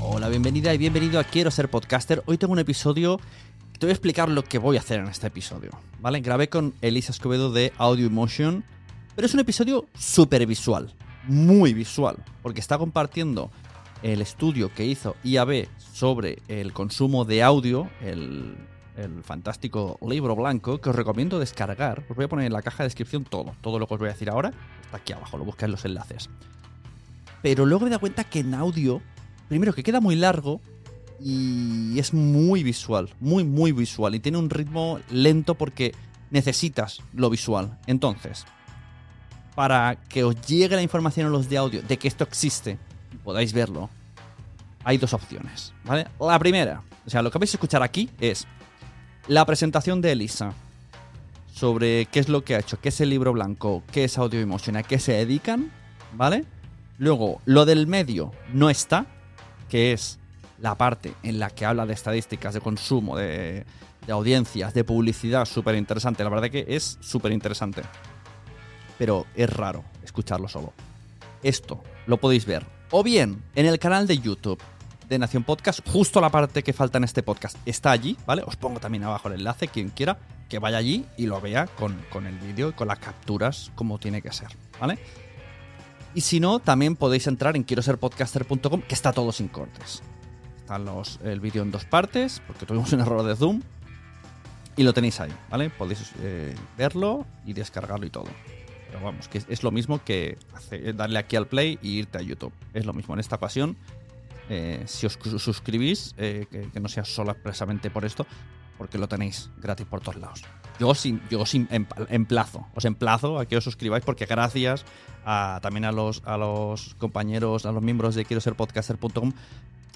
Hola, bienvenida y bienvenido a Quiero ser podcaster. Hoy tengo un episodio. Te voy a explicar lo que voy a hacer en este episodio. ¿Vale? Grabé con Elisa Escobedo de Audio Emotion, pero es un episodio súper visual, muy visual, porque está compartiendo el estudio que hizo IAB sobre el consumo de audio, el, fantástico libro blanco, que os recomiendo descargar. Os voy a poner en la caja de descripción todo, todo lo que os voy a decir ahora. Está aquí abajo, lo buscáis en los enlaces. Pero luego me da cuenta que en audio primero que queda muy largo y es muy visual, muy muy visual y tiene un ritmo lento porque necesitas lo visual. Entonces, para que os llegue la información a los de audio de que esto existe y podáis verlo, hay dos opciones, ¿vale? La primera, o sea, lo que vais a escuchar aquí es la presentación de Elisa sobre qué es lo que ha hecho, qué es el libro blanco, qué es Audio Emotion, a qué se dedican, ¿vale? Luego, lo del medio no está, que es la parte en la que habla de estadísticas de consumo, de, audiencias, de publicidad, súper interesante. La verdad que es súper interesante. Pero es raro escucharlo solo. Esto lo podéis ver o bien en el canal de YouTube de Nación Podcast, justo la parte que falta en este podcast está allí, ¿vale? Os pongo también abajo el enlace, quien quiera que vaya allí y lo vea con, con el vídeo y con las capturas como tiene que ser, ¿vale? Y si no, también podéis entrar en quiero ser podcaster.com, que está todo sin cortes. Están los, el vídeo en dos partes, porque tuvimos un error de Zoom. Y lo tenéis ahí, ¿vale? Podéis eh, verlo y descargarlo y todo. Pero vamos, que es, lo mismo que darle aquí al play y irte a YouTube. Es lo mismo. En esta ocasión, eh, si os suscribís, eh, que no sea solo expresamente por esto, porque lo tenéis gratis por todos lados. Yo os, yo os emplazo, os emplazo a que os suscribáis porque gracias a, también a los, a los compañeros, a los miembros de quiero ser podcaster.com,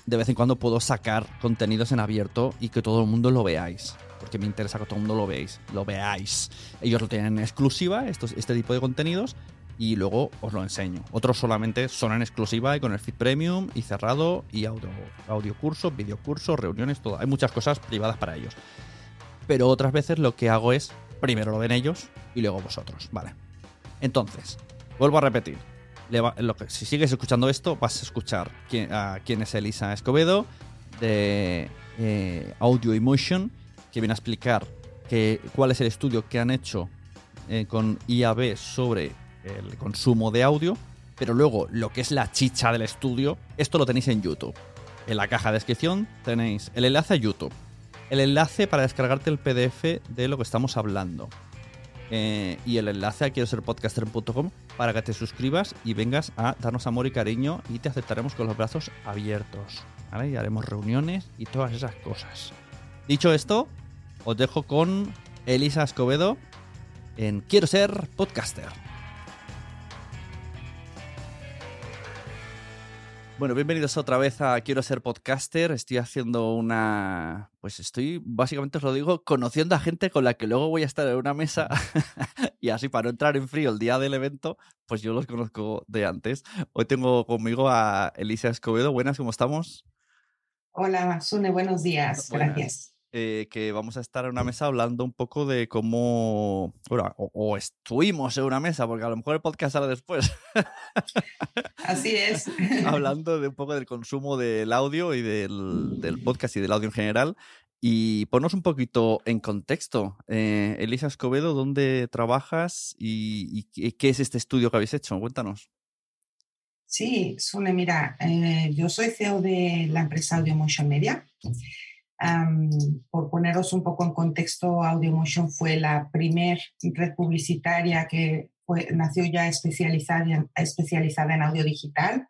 de vez en cuando puedo sacar contenidos en abierto y que todo el mundo lo veáis. Porque me interesa que todo el mundo lo veáis, lo veáis. Ellos lo tienen en exclusiva, estos, este tipo de contenidos, y luego os lo enseño. Otros solamente son en exclusiva y con el feed premium y cerrado y audio, audio cursos, video reuniones, todo. Hay muchas cosas privadas para ellos. Pero otras veces lo que hago es, primero lo ven ellos y luego vosotros, ¿vale? Entonces, vuelvo a repetir. Si sigues escuchando esto, vas a escuchar quién, a quién es Elisa Escobedo de eh, Audio Emotion, que viene a explicar que, cuál es el estudio que han hecho eh, con IAB sobre el consumo de audio. Pero luego, lo que es la chicha del estudio, esto lo tenéis en YouTube. En la caja de descripción tenéis el enlace a YouTube, el enlace para descargarte el PDF de lo que estamos hablando, eh, y el enlace a quiero ser podcaster.com para que te suscribas y vengas a darnos amor y cariño y te aceptaremos con los brazos abiertos. Y haremos reuniones y todas esas cosas. Dicho esto, os dejo con Elisa Escobedo en Quiero ser podcaster. Bueno, bienvenidos otra vez a Quiero ser podcaster. Estoy haciendo una. Pues estoy, básicamente os lo digo, conociendo a gente con la que luego voy a estar en una mesa. y así, para no entrar en frío el día del evento, pues yo los conozco de antes. Hoy tengo conmigo a Elisa Escobedo. Buenas, ¿cómo estamos? Hola, Sune, buenos días. Buenas. Gracias. Eh, que vamos a estar en una mesa hablando un poco de cómo, bueno, o, o estuvimos en una mesa, porque a lo mejor el podcast sale después, Así es. hablando de un poco del consumo del audio y del, del podcast y del audio en general. Y ponos un poquito en contexto. Eh, Elisa Escobedo, ¿dónde trabajas y, y qué- es este estudio que habéis hecho? Cuéntanos. Sí, Sune, mira, eh, yo soy CEO de la empresa Audiomotion Media. Am, por poneros un poco en contexto, Audiomotion fue la primer red publicitaria que fue- nació ya especializada especializada en audio digital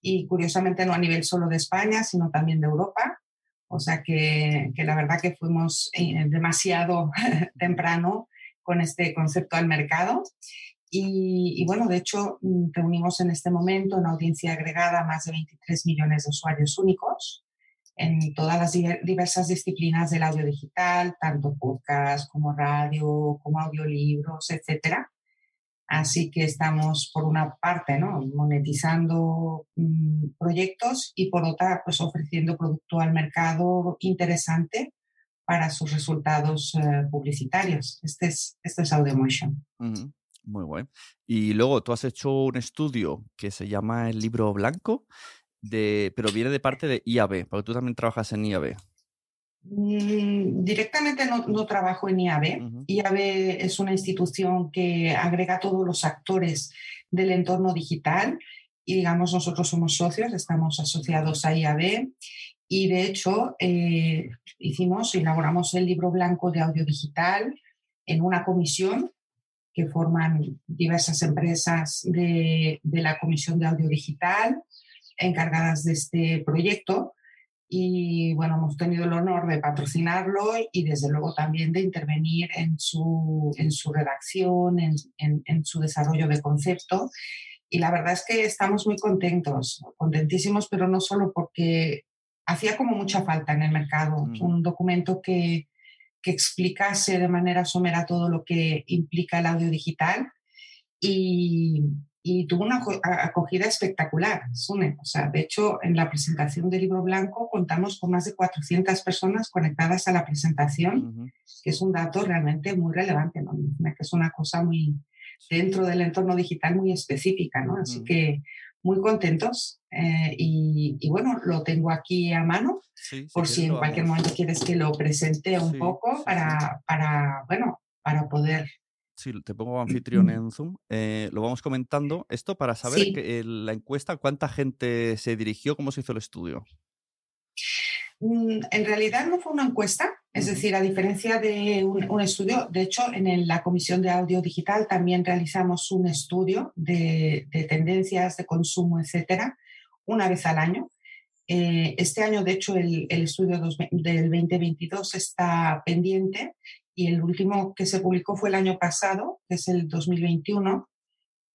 y curiosamente no a nivel solo de España, sino también de Europa. O sea que, que la verdad que fuimos eh, demasiado temprano con este concepto al mercado. Y, y bueno, de hecho, mm, reunimos en este momento una audiencia agregada más de 23 millones de usuarios únicos en todas las diver- diversas disciplinas del audio digital, tanto podcast como radio, como audiolibros, etcétera. Así que estamos, por una parte, ¿no? monetizando mm, proyectos y por otra, pues ofreciendo producto al mercado interesante para sus resultados eh, publicitarios. Este es, este es Audiomotion. Muy bueno. Y luego tú has hecho un estudio que se llama El Libro Blanco, de, pero viene de parte de IAB, porque tú también trabajas en IAB. Mm, Directamente no, no trabajo en IAB. IAB es una institución que agrega todos los actores del entorno digital y digamos nosotros somos socios, estamos asociados a IAB y de hecho eh, hicimos, elaboramos el libro blanco de audio digital en una comisión que forman diversas empresas de, de la Comisión de Audio Digital encargadas de este proyecto y bueno, hemos tenido el honor de patrocinarlo y desde luego también de intervenir en su, en su redacción, en, en, en su desarrollo de concepto. Y la verdad es que estamos muy contentos, contentísimos, pero no solo porque hacía como mucha falta en el mercado Mm. un documento que, que explicase de manera somera todo lo que implica el audio digital y, y tuvo una acogida espectacular, Sune. O sea, de hecho, en la presentación del libro blanco contamos con más de 400 personas conectadas a la presentación, Ujú. que es un dato realmente muy relevante, ¿no? Que es una cosa muy dentro del entorno digital muy específica, ¿no? Así Ujú. que muy contentos eh, y, y bueno, lo tengo aquí a mano Sí, por si en cualquier momento quieres que lo presente un Sí, poco sí. para, para, bueno, para poder Sí, te pongo anfitrión en Zoom. Eh, lo vamos comentando. Esto para saber Sí. que, la encuesta, cuánta gente se dirigió, cómo se hizo el estudio. Mm, En realidad no fue una encuesta, es decir, a diferencia de un, un estudio, de hecho, en el- la Comisión de Audio Digital también realizamos un estudio de, de tendencias de consumo, etcétera, una vez al año. Eh, este año, de hecho, el, el estudio dos- del 2022 está pendiente y el último que se publicó fue el año pasado, que es el 2021.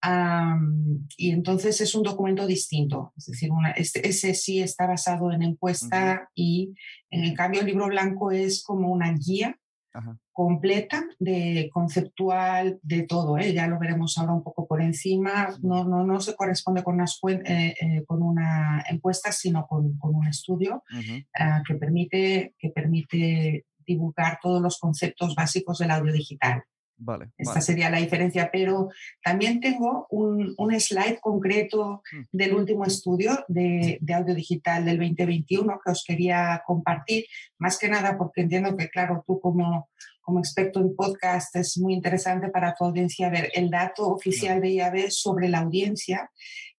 Am, y entonces es un documento distinto, es decir, una- este- ese sí está basado en encuesta y en cambio el libro blanco es como una guía Ajá. completa de conceptual de todo, ¿eh? ya lo veremos ahora un poco por encima, no, no, no se corresponde con, unas eh, eh, con una encuesta, sino con, con un estudio Ujú. ah, que, permite, que permite divulgar todos los conceptos básicos del audio digital. Vale. Esta vale. sería la diferencia, pero también tengo un, un slide concreto Mm. del último estudio de, de audio digital del 2021 que os quería compartir, más que nada porque entiendo que, claro, tú como, como experto en podcast es muy interesante para tu audiencia ver el dato oficial de IAB sobre la audiencia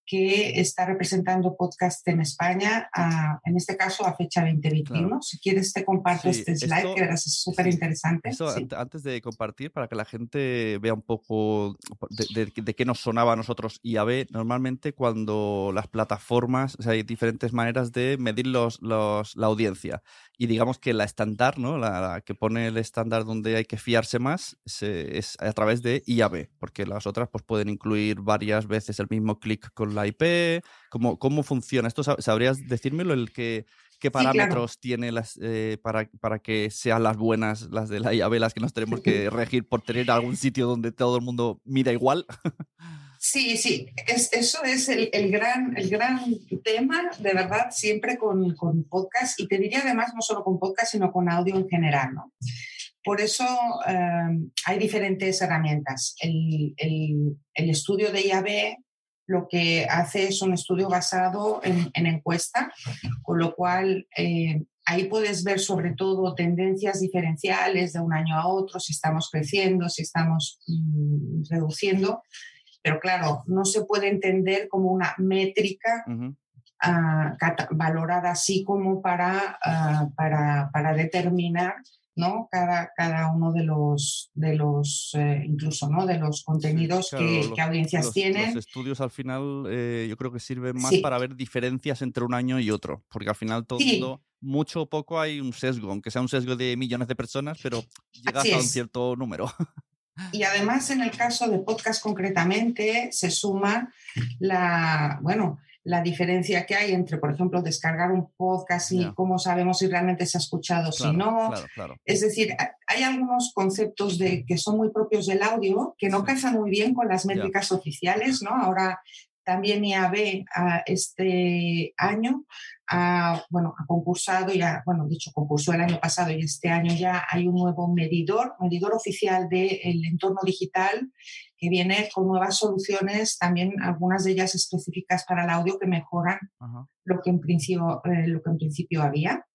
que está representando podcast en España, a, en este caso a fecha 2021. Claro. Si quieres te comparto sí, este slide esto, que verás es súper interesante. Sí, sí. Antes de compartir, para que la gente vea un poco de, de, de, qué nos sonaba a nosotros IAB, normalmente cuando las plataformas, o sea, hay diferentes maneras de medir los, los, la audiencia. Y digamos que la estándar, ¿no? La, la, que pone el estándar donde hay que fiarse más se, es a través de IAB, porque las otras pues, pueden incluir varias veces el mismo clic con la IP. ¿Cómo, cómo funciona? ¿Esto sabrías decírmelo? El que, ¿Qué parámetros sí, claro. tiene las, eh, para, para que sean las buenas, las de la IAB, las que nos tenemos que regir por tener algún sitio donde todo el mundo mira igual? Sí, sí, es, eso es el, el, gran, el gran tema, de verdad, siempre con, con podcast y te diría además no solo con podcast, sino con audio en general, ¿no? Por eso eh, hay diferentes herramientas. El, el, el, estudio de IAB lo que hace es un estudio basado en, en encuesta, con lo cual eh, ahí puedes ver sobre todo tendencias diferenciales de un año a otro, si estamos creciendo, si estamos mm, reduciendo pero claro, no se puede entender como una métrica uh -huh. uh, valorada así como para, uh, para, para, determinar ¿no? cada, cada uno de los, de los eh, incluso ¿no? de los contenidos claro, que, los, que, audiencias los, tienen. Los estudios al final eh, yo creo que sirven más sí. para ver diferencias entre un año y otro, porque al final todo sí. mundo mucho o poco hay un sesgo, aunque sea un sesgo de millones de personas, pero llegas a un cierto número. Y además, en el caso de podcast concretamente, se suma la, bueno, la diferencia que hay entre, por ejemplo, descargar un podcast y yeah. cómo sabemos si realmente se ha escuchado, claro, si no. Claro, claro. Es decir, hay algunos conceptos de, que son muy propios del audio que no sí. casan muy bien con las métricas yeah. oficiales, ¿no? Ahora también IAB a este año ha, bueno, ha concursado, ya, bueno, de hecho concursó el año pasado y este año ya hay un nuevo medidor, medidor oficial del de entorno digital que viene con nuevas soluciones, también algunas de ellas específicas para el audio que mejoran lo, que en principio, eh, lo que en principio había.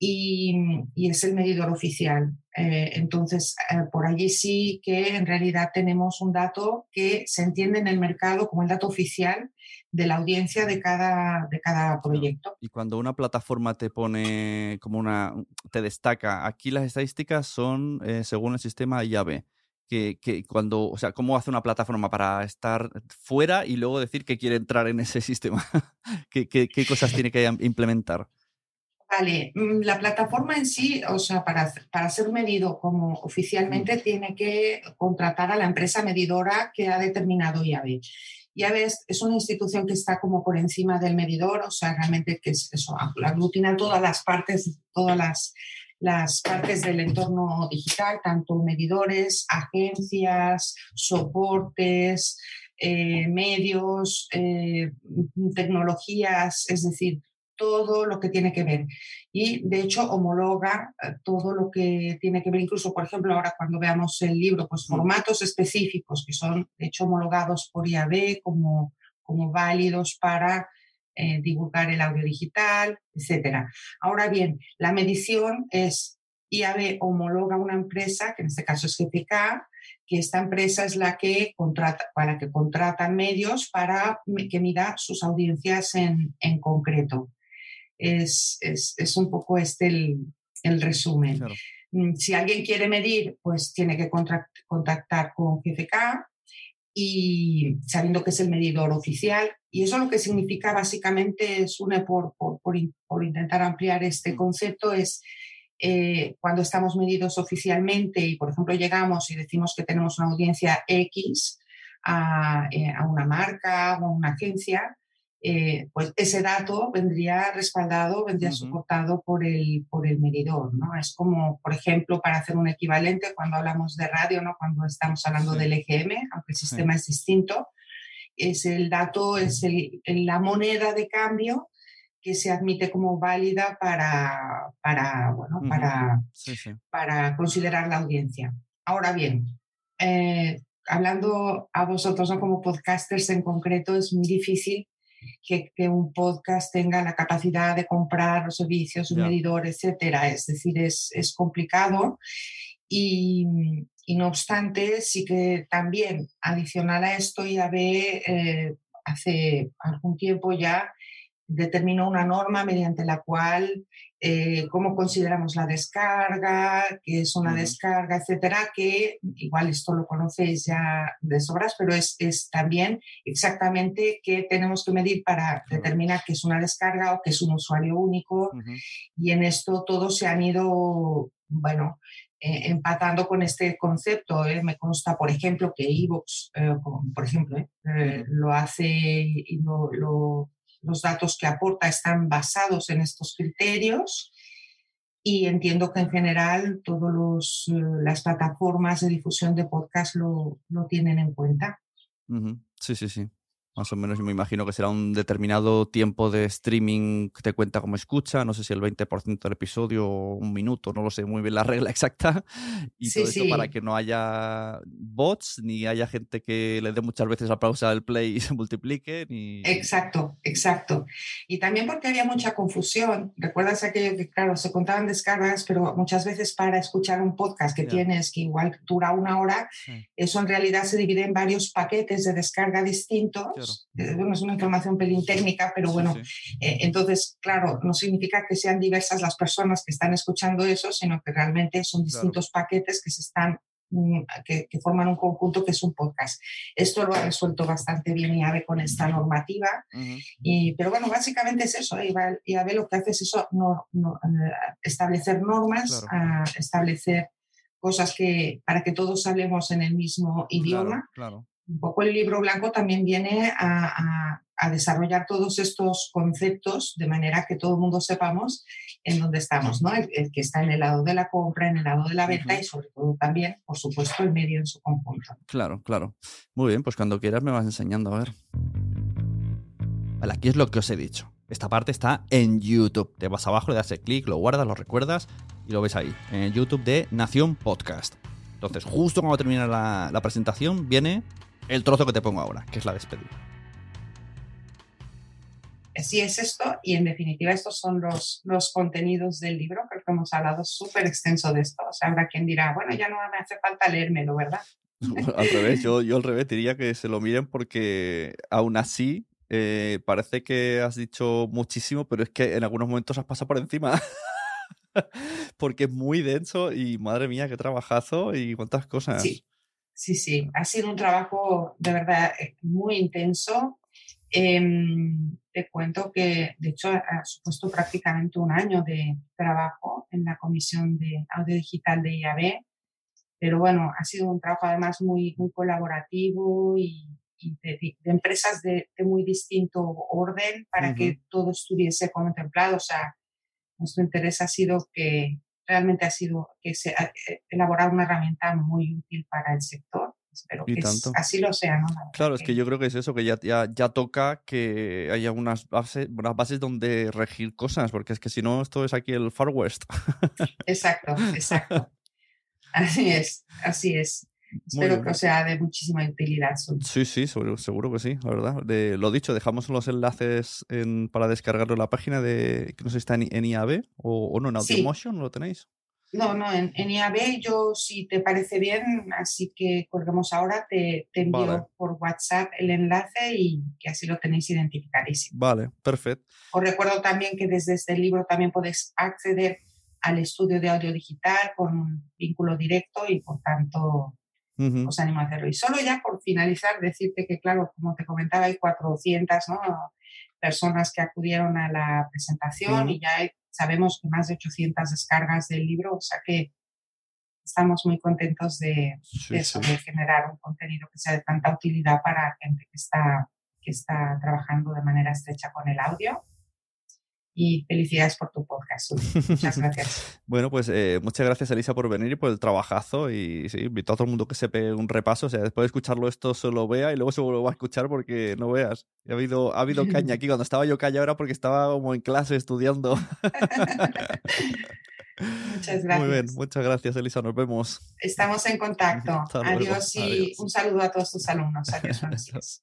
Y, y, es el medidor oficial. Eh, entonces, eh, por allí sí que en realidad tenemos un dato que se entiende en el mercado como el dato oficial de la audiencia de cada, de cada proyecto. Y cuando una plataforma te pone como una, te destaca, aquí las estadísticas son eh, según el sistema IAB. Que, que, cuando, o sea, ¿cómo hace una plataforma para estar fuera y luego decir que quiere entrar en ese sistema? ¿Qué, qué, qué cosas tiene que implementar? Vale, mm, la plataforma en sí, o sea, para, para ser medido como oficialmente, mm. tiene que contratar a la empresa medidora que ha determinado IAB. IAB es, es, una institución que está como por encima del medidor, o sea, realmente que es eso, aglutina todas las partes, todas las, las partes del entorno digital, tanto medidores, agencias, soportes, eh, medios, eh, tecnologías, es decir, todo lo que tiene que ver. Y de hecho homologa eh, todo lo que tiene que ver, incluso por ejemplo ahora cuando veamos el libro, pues formatos específicos que son de hecho homologados por IAB como, como válidos para eh, divulgar el audio digital, etc. Ahora bien, la medición es IAB homologa una empresa, que en este caso es GPK, que esta empresa es la que contrata, para que contratan medios para que mida sus audiencias en, en concreto es, es, es un poco este el, el resumen. Claro. Mm, si alguien quiere medir, pues tiene que contactar con GFK y sabiendo que es el medidor oficial. Y eso lo que significa básicamente es una, por, por, por, por intentar ampliar este mm. concepto, es eh, cuando estamos medidos oficialmente y, por ejemplo, llegamos y decimos que tenemos una audiencia X a, eh, a una marca o a una agencia, eh, pues ese dato vendría respaldado, vendría uh -huh. soportado por el, por el medidor, ¿no? Es como, por ejemplo, para hacer un equivalente cuando hablamos de radio, ¿no? Cuando estamos hablando sí. del EGM, aunque el sistema sí. es distinto, es el dato, es el, la moneda de cambio que se admite como válida para, para, bueno, uh -huh. para, para considerar la audiencia. Ahora bien, eh, hablando a vosotros ¿no? como podcasters en concreto, es muy difícil que, que, un podcast tenga la capacidad de comprar los servicios, un yeah. medidor, etcétera. Es decir, es, es complicado. Y, y, no obstante, sí que también, adicional a esto, IAB eh, hace algún tiempo ya determinó una norma mediante la cual eh, cómo consideramos la descarga, qué es una descarga, etcétera, que igual esto lo conocéis ya de sobras, pero es, es también exactamente qué tenemos que medir para determinar qué es una descarga o qué es un usuario único. Y en esto todos se han ido, bueno, eh, empatando con este concepto. ¿eh? Me consta, por ejemplo, que Evox, por ejemplo, lo hace y lo, lo los datos que aporta están basados en estos criterios y entiendo que en general todas eh, las plataformas de difusión de podcast lo, lo tienen en cuenta. Sí, sí, sí. Más o menos me imagino que será un determinado tiempo de streaming que te cuenta como escucha, no sé si el 20% del episodio o un minuto, no lo sé muy bien la regla exacta. Y todo eso para que no haya bots, ni haya gente que le dé muchas veces la pausa al play y se multiplique. Ni... Exacto, exacto. Y también porque había mucha confusión. Recuerdas aquello que, claro, se contaban descargas, pero muchas veces para escuchar un podcast que tienes que igual dura una hora, eso en realidad se divide en varios paquetes de descarga distintos. Eh, bueno, es una información pelín técnica, pero bueno, eh, entonces, claro, no significa que sean diversas las personas que están escuchando eso, sino que realmente son distintos paquetes que se están mm, que, forman un conjunto que es un podcast. Esto lo ha resuelto bastante bien IAVE con esta normativa, y, pero bueno, básicamente es eso, IAVE lo que hace es eso, no, eh, establecer normas, establecer cosas que para que todos hablemos en el mismo idioma. Claro, un poco el libro blanco también viene a, desarrollar todos estos conceptos de manera que todo el mundo sepamos en dónde estamos, ¿no? El, que está en el lado de la compra, en el lado de la venta y sobre todo también, por supuesto, el medio en su conjunto. Claro, claro. Muy bien, pues cuando quieras me vas enseñando a ver. Vale, aquí es lo que os he dicho. Esta parte está en YouTube. Te vas abajo, le das el clic, lo guardas, lo recuerdas y lo ves ahí, en el YouTube de Nación Podcast. Entonces, justo cuando termina la, la presentación, viene el trozo que te pongo ahora, que es la despedida. Así es esto, y en definitiva estos son los, los contenidos del libro, creo que hemos hablado súper extenso de esto, o sea, habrá quien dirá, bueno, ya no me hace falta leérmelo, ¿verdad? al revés, yo, yo al revés diría que se lo miren porque aún así eh, parece que has dicho muchísimo, pero es que en algunos momentos has pasado por encima. porque es muy denso y madre mía, qué trabajazo y cuántas cosas. Sí, sí, sí, ha sido un trabajo de verdad eh, muy intenso. Em, te cuento que, de hecho, ha, supuesto prácticamente un año de trabajo en la Comisión de Audio Digital de IAB, pero bueno, ha sido un trabajo además muy, muy colaborativo y, de, empresas de, muy distinto orden para que todo estuviese contemplado. O sea, nuestro interés ha sido que realmente ha sido que se ha eh, elaborar una herramienta muy útil para el sector. Espero que así lo sea, ¿no? Claro, es que yo creo que es eso, que ya, ya, ya toca que haya unas bases, unas bases donde regir cosas, porque es que si no, esto es aquí el Far West. Exacto, exacto. Así es, así es. Espero que sea de muchísima utilidad. Sí, sí, seguro, que sí, la verdad. De, lo dicho, dejamos los enlaces para descargarlo en la página de que no sé si está en, IAB o, no, en Audiomotion, ¿no lo tenéis? No, no, en, IAB yo si te parece bien, así que colgamos ahora, te, envío por WhatsApp el enlace y que así lo tenéis identificadísimo. Vale, perfecto. Os recuerdo también que desde este libro también podéis acceder al estudio de audio digital con un vínculo directo y por tanto os animo a hacerlo. Y solo ya por finalizar, decirte que, claro, como te comentaba, hay 400 personas que acudieron a la presentación y ya sabemos que más de 800 descargas del libro, o sea que estamos muy contentos de, eso, de generar un contenido que sea de tanta utilidad para gente que está, que está trabajando de manera estrecha con el audio y felicidades por tu podcast. Muchas gracias. bueno, pues eh, muchas gracias Elisa por venir y por el trabajazo y sí, invito a todo el mundo que se pegue un repaso, o sea, después de escucharlo esto solo vea y luego se vuelva a escuchar porque no veas. Ha habido, ha habido caña aquí, cuando estaba yo callado era porque estaba como en clase estudiando. Muchas gracias. Muy bien, muchas gracias Elisa, nos vemos. Estamos en contacto. Adiós y un saludo a todos tus alumnos. Adiós.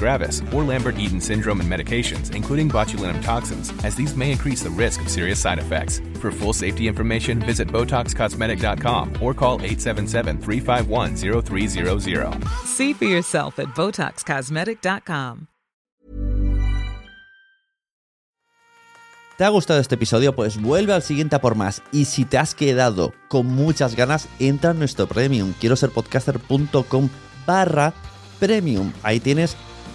gravis, or Lambert-Eaton syndrome and medications, including botulinum toxins, as these may increase the risk of serious side effects. For full safety information, visit BotoxCosmetic.com or call 877-351-0300. See for yourself at BotoxCosmetic.com. ¿Te ha gustado este episodio? Pues vuelve al siguiente a por más. Y si te has quedado con muchas ganas, entra en nuestro premium. Quiero ser podcaster.com barra premium. Ahí tienes un